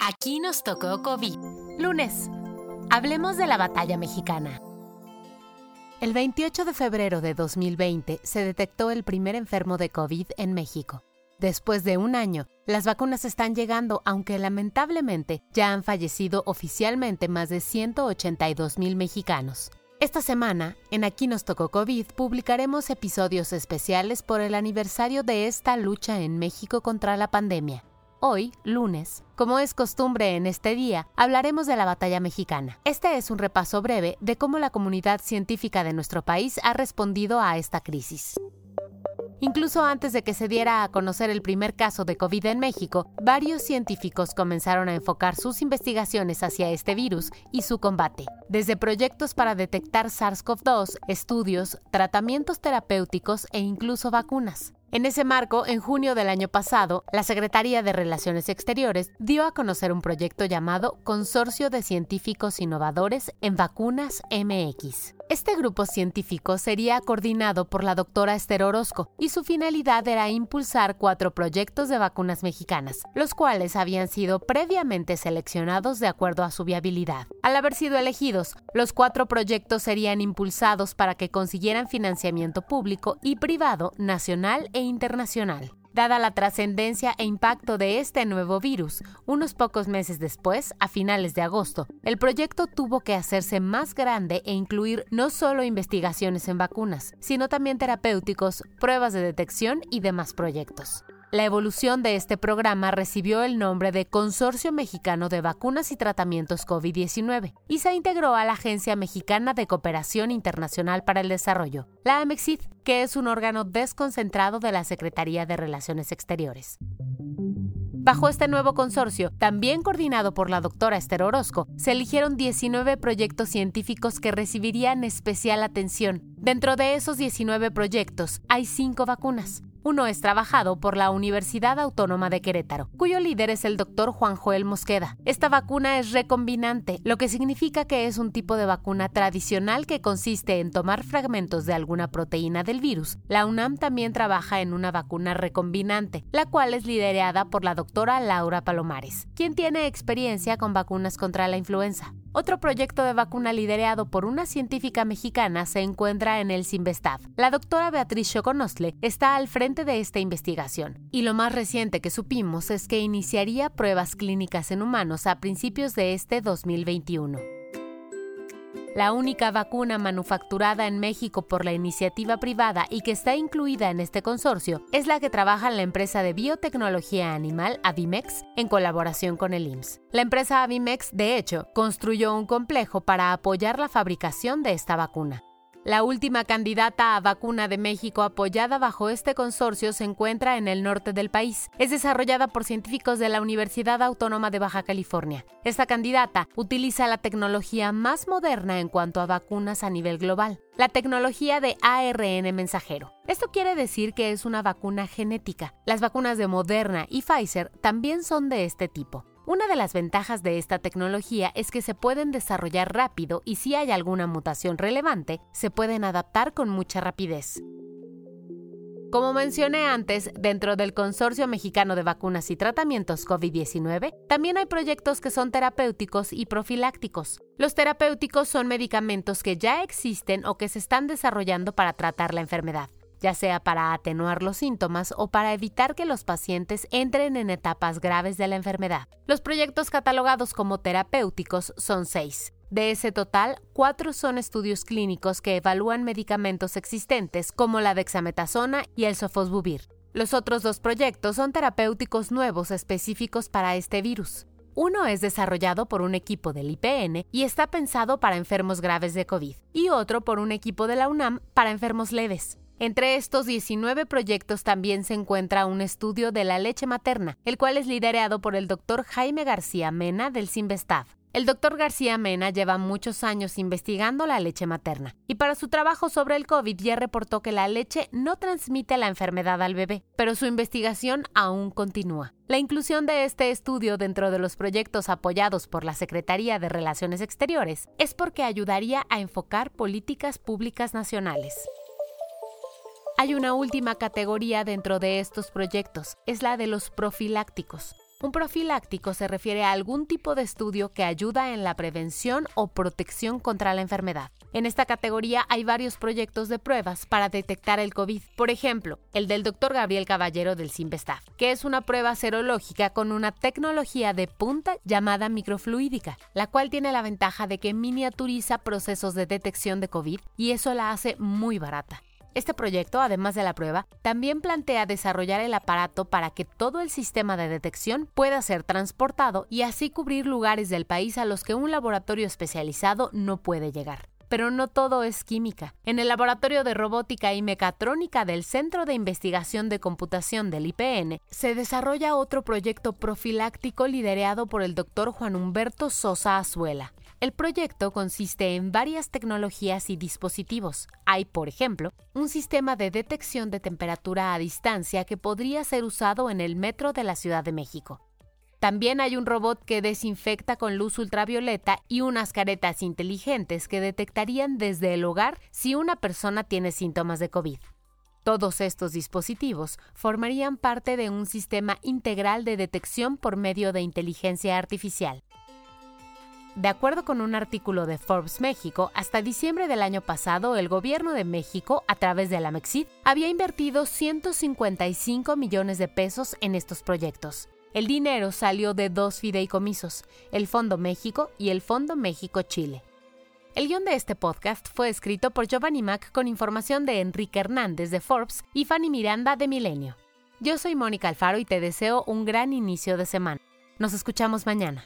Aquí nos tocó COVID. Lunes. Hablemos de la batalla mexicana. El 28 de febrero de 2020 se detectó el primer enfermo de COVID en México. Después de un año, las vacunas están llegando, aunque lamentablemente ya han fallecido oficialmente más de 182 mil mexicanos. Esta semana, en Aquí nos tocó COVID, publicaremos episodios especiales por el aniversario de esta lucha en México contra la pandemia. Hoy, lunes, como es costumbre en este día, hablaremos de la batalla mexicana. Este es un repaso breve de cómo la comunidad científica de nuestro país ha respondido a esta crisis. Incluso antes de que se diera a conocer el primer caso de COVID en México, varios científicos comenzaron a enfocar sus investigaciones hacia este virus y su combate, desde proyectos para detectar SARS-CoV-2, estudios, tratamientos terapéuticos e incluso vacunas. En ese marco, en junio del año pasado, la Secretaría de Relaciones Exteriores dio a conocer un proyecto llamado Consorcio de Científicos Innovadores en Vacunas MX. Este grupo científico sería coordinado por la doctora Esther Orozco y su finalidad era impulsar cuatro proyectos de vacunas mexicanas, los cuales habían sido previamente seleccionados de acuerdo a su viabilidad. Al haber sido elegidos, los cuatro proyectos serían impulsados para que consiguieran financiamiento público y privado nacional internacional. Dada la trascendencia e impacto de este nuevo virus, unos pocos meses después, a finales de agosto, el proyecto tuvo que hacerse más grande e incluir no solo investigaciones en vacunas, sino también terapéuticos, pruebas de detección y demás proyectos. La evolución de este programa recibió el nombre de Consorcio Mexicano de Vacunas y Tratamientos COVID-19 y se integró a la Agencia Mexicana de Cooperación Internacional para el Desarrollo, la AMEXID, que es un órgano desconcentrado de la Secretaría de Relaciones Exteriores. Bajo este nuevo consorcio, también coordinado por la doctora Esther Orozco, se eligieron 19 proyectos científicos que recibirían especial atención. Dentro de esos 19 proyectos hay 5 vacunas. Uno es trabajado por la Universidad Autónoma de Querétaro, cuyo líder es el doctor Juan Joel Mosqueda. Esta vacuna es recombinante, lo que significa que es un tipo de vacuna tradicional que consiste en tomar fragmentos de alguna proteína del virus. La UNAM también trabaja en una vacuna recombinante, la cual es liderada por la doctora Laura Palomares, quien tiene experiencia con vacunas contra la influenza. Otro proyecto de vacuna liderado por una científica mexicana se encuentra en el Simvestav. La doctora Beatriz Choconosle está al frente de esta investigación, y lo más reciente que supimos es que iniciaría pruebas clínicas en humanos a principios de este 2021. La única vacuna manufacturada en México por la iniciativa privada y que está incluida en este consorcio es la que trabaja la empresa de biotecnología animal Avimex en colaboración con el IMSS. La empresa Avimex, de hecho, construyó un complejo para apoyar la fabricación de esta vacuna. La última candidata a vacuna de México apoyada bajo este consorcio se encuentra en el norte del país. Es desarrollada por científicos de la Universidad Autónoma de Baja California. Esta candidata utiliza la tecnología más moderna en cuanto a vacunas a nivel global, la tecnología de ARN mensajero. Esto quiere decir que es una vacuna genética. Las vacunas de Moderna y Pfizer también son de este tipo. Una de las ventajas de esta tecnología es que se pueden desarrollar rápido y si hay alguna mutación relevante, se pueden adaptar con mucha rapidez. Como mencioné antes, dentro del Consorcio Mexicano de Vacunas y Tratamientos COVID-19, también hay proyectos que son terapéuticos y profilácticos. Los terapéuticos son medicamentos que ya existen o que se están desarrollando para tratar la enfermedad ya sea para atenuar los síntomas o para evitar que los pacientes entren en etapas graves de la enfermedad. Los proyectos catalogados como terapéuticos son seis. De ese total, cuatro son estudios clínicos que evalúan medicamentos existentes como la dexametasona y el sofosbuvir. Los otros dos proyectos son terapéuticos nuevos específicos para este virus. Uno es desarrollado por un equipo del IPN y está pensado para enfermos graves de COVID, y otro por un equipo de la UNAM para enfermos leves. Entre estos 19 proyectos también se encuentra un estudio de la leche materna, el cual es liderado por el doctor Jaime García Mena del Simvestav. El doctor García Mena lleva muchos años investigando la leche materna y para su trabajo sobre el COVID ya reportó que la leche no transmite la enfermedad al bebé, pero su investigación aún continúa. La inclusión de este estudio dentro de los proyectos apoyados por la Secretaría de Relaciones Exteriores es porque ayudaría a enfocar políticas públicas nacionales. Hay una última categoría dentro de estos proyectos, es la de los profilácticos. Un profiláctico se refiere a algún tipo de estudio que ayuda en la prevención o protección contra la enfermedad. En esta categoría hay varios proyectos de pruebas para detectar el COVID. Por ejemplo, el del doctor Gabriel Caballero del Simvestav, que es una prueba serológica con una tecnología de punta llamada microfluídica, la cual tiene la ventaja de que miniaturiza procesos de detección de COVID y eso la hace muy barata. Este proyecto, además de la prueba, también plantea desarrollar el aparato para que todo el sistema de detección pueda ser transportado y así cubrir lugares del país a los que un laboratorio especializado no puede llegar pero no todo es química. En el Laboratorio de Robótica y Mecatrónica del Centro de Investigación de Computación del IPN se desarrolla otro proyecto profiláctico liderado por el doctor Juan Humberto Sosa Azuela. El proyecto consiste en varias tecnologías y dispositivos. Hay, por ejemplo, un sistema de detección de temperatura a distancia que podría ser usado en el metro de la Ciudad de México. También hay un robot que desinfecta con luz ultravioleta y unas caretas inteligentes que detectarían desde el hogar si una persona tiene síntomas de COVID. Todos estos dispositivos formarían parte de un sistema integral de detección por medio de inteligencia artificial. De acuerdo con un artículo de Forbes México, hasta diciembre del año pasado, el gobierno de México, a través de la Mexid, había invertido 155 millones de pesos en estos proyectos. El dinero salió de dos fideicomisos, el Fondo México y el Fondo México-Chile. El guion de este podcast fue escrito por Giovanni Mac con información de Enrique Hernández de Forbes y Fanny Miranda de Milenio. Yo soy Mónica Alfaro y te deseo un gran inicio de semana. Nos escuchamos mañana.